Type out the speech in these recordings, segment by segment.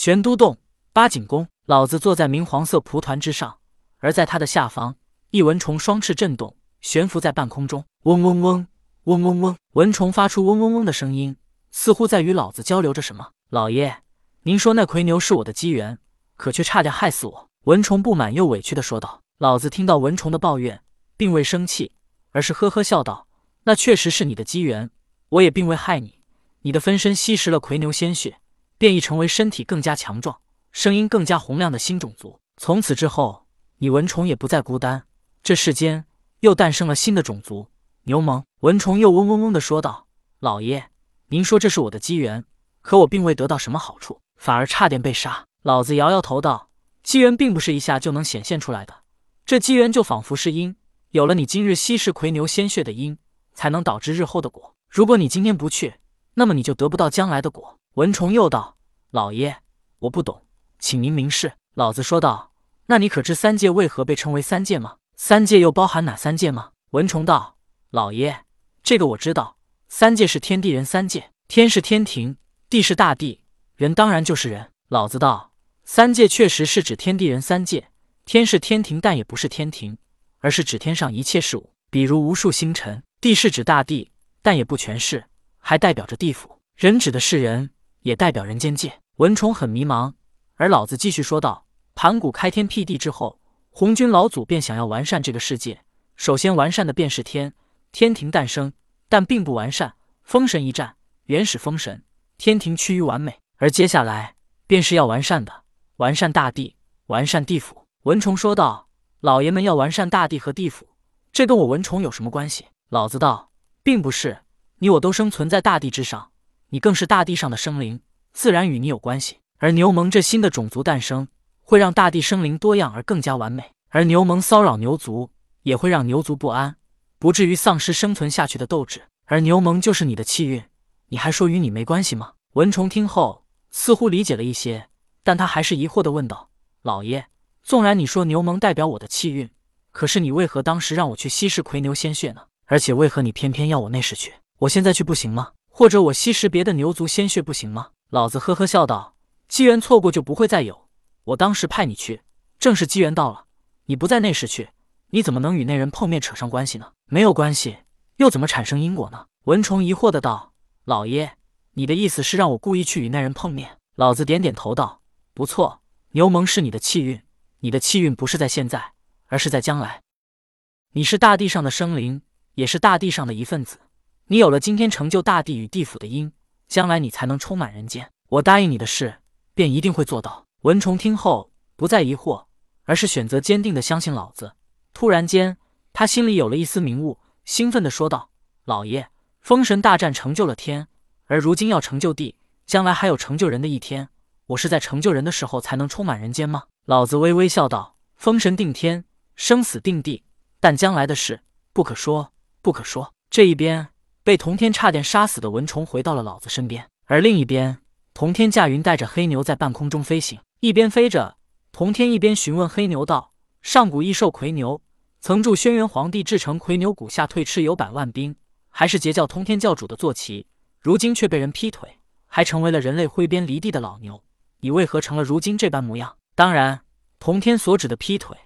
玄都洞八景宫，老子坐在明黄色蒲团之上，而在他的下方，一蚊虫双翅震动，悬浮在半空中。嗡嗡嗡，嗡嗡嗡，蚊虫发出嗡嗡嗡的声音，似乎在与老子交流着什么。老爷，您说那魁牛是我的机缘，可却差点害死我。蚊虫不满又委屈的说道。老子听到蚊虫的抱怨，并未生气，而是呵呵笑道：“那确实是你的机缘，我也并未害你。你的分身吸食了魁牛鲜血。”变异成为身体更加强壮、声音更加洪亮的新种族。从此之后，你蚊虫也不再孤单。这世间又诞生了新的种族——牛虻。蚊虫又嗡嗡嗡地说道：“老爷，您说这是我的机缘，可我并未得到什么好处，反而差点被杀。”老子摇摇头道：“机缘并不是一下就能显现出来的，这机缘就仿佛是因，有了你今日吸食魁牛鲜血的因，才能导致日后的果。如果你今天不去，那么你就得不到将来的果。”蚊虫又道：“老爷，我不懂，请您明示。”老子说道：“那你可知三界为何被称为三界吗？三界又包含哪三界吗？”蚊虫道：“老爷，这个我知道。三界是天地人三界，天是天庭，地是大地，人当然就是人。”老子道：“三界确实是指天地人三界，天是天庭，但也不是天庭，而是指天上一切事物，比如无数星辰；地是指大地，但也不全是，还代表着地府；人指的是人。”也代表人间界。蚊虫很迷茫，而老子继续说道：“盘古开天辟地之后，红军老祖便想要完善这个世界。首先完善的便是天，天庭诞生，但并不完善。封神一战，原始封神，天庭趋于完美。而接下来便是要完善的，完善大地，完善地府。”蚊虫说道：“老爷们要完善大地和地府，这跟我蚊虫有什么关系？”老子道：“并不是，你我都生存在大地之上。”你更是大地上的生灵，自然与你有关系。而牛虻这新的种族诞生，会让大地生灵多样而更加完美。而牛虻骚扰牛族，也会让牛族不安，不至于丧失生存下去的斗志。而牛虻就是你的气运，你还说与你没关系吗？蚊虫听后似乎理解了一些，但他还是疑惑地问道：“老爷，纵然你说牛虻代表我的气运，可是你为何当时让我去吸食魁牛鲜血呢？而且为何你偏偏要我那时去？我现在去不行吗？”或者我吸食别的牛族鲜血不行吗？老子呵呵笑道：“机缘错过就不会再有。我当时派你去，正是机缘到了。你不在那时去，你怎么能与那人碰面扯上关系呢？没有关系，又怎么产生因果呢？”蚊虫疑惑的道：“老爷，你的意思是让我故意去与那人碰面？”老子点点头道：“不错，牛虻是你的气运，你的气运不是在现在，而是在将来。你是大地上的生灵，也是大地上的一份子。”你有了今天成就大地与地府的因，将来你才能充满人间。我答应你的事，便一定会做到。蚊虫听后不再疑惑，而是选择坚定的相信老子。突然间，他心里有了一丝明悟，兴奋的说道：“老爷，封神大战成就了天，而如今要成就地，将来还有成就人的一天。我是在成就人的时候才能充满人间吗？”老子微微笑道：“封神定天，生死定地，但将来的事不可说，不可说。”这一边。被童天差点杀死的蚊虫回到了老子身边，而另一边，童天驾云带着黑牛在半空中飞行，一边飞着，童天一边询问黑牛道：“上古异兽魁牛，曾助轩辕皇帝制成魁牛骨下退蚩尤百万兵，还是截教通天教主的坐骑，如今却被人劈腿，还成为了人类挥鞭离地的老牛，你为何成了如今这般模样？”当然，童天所指的劈腿，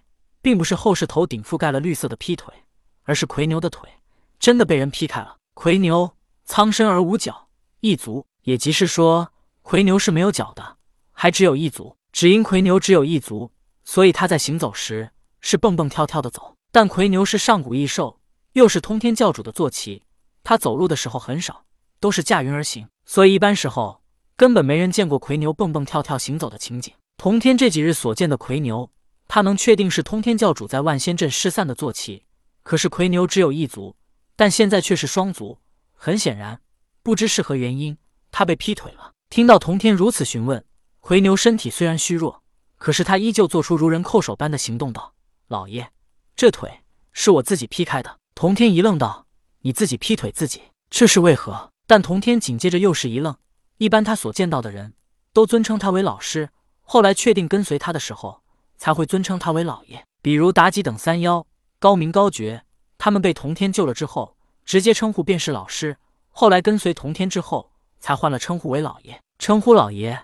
并不是后世头顶覆盖了绿色的劈腿，而是魁牛的腿真的被人劈开了。魁牛苍身而无角，一足，也即是说，魁牛是没有脚的，还只有一足。只因魁牛只有一足，所以他在行走时是蹦蹦跳跳的走。但魁牛是上古异兽，又是通天教主的坐骑，他走路的时候很少，都是驾云而行，所以一般时候根本没人见过魁牛蹦蹦跳跳行走的情景。通天这几日所见的魁牛，他能确定是通天教主在万仙阵失散的坐骑。可是魁牛只有一足。但现在却是双足，很显然，不知是何原因，他被劈腿了。听到童天如此询问，魁牛身体虽然虚弱，可是他依旧做出如人叩首般的行动，道：“老爷，这腿是我自己劈开的。”童天一愣，道：“你自己劈腿自己，这是为何？”但童天紧接着又是一愣。一般他所见到的人都尊称他为老师，后来确定跟随他的时候，才会尊称他为老爷。比如妲己等三妖，高明高绝。他们被童天救了之后，直接称呼便是老师。后来跟随童天之后，才换了称呼为老爷。称呼老爷，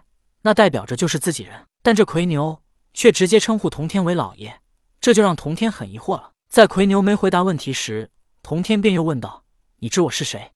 那代表着就是自己人。但这魁牛却直接称呼童天为老爷，这就让童天很疑惑了。在魁牛没回答问题时，童天便又问道：“你知我是谁？”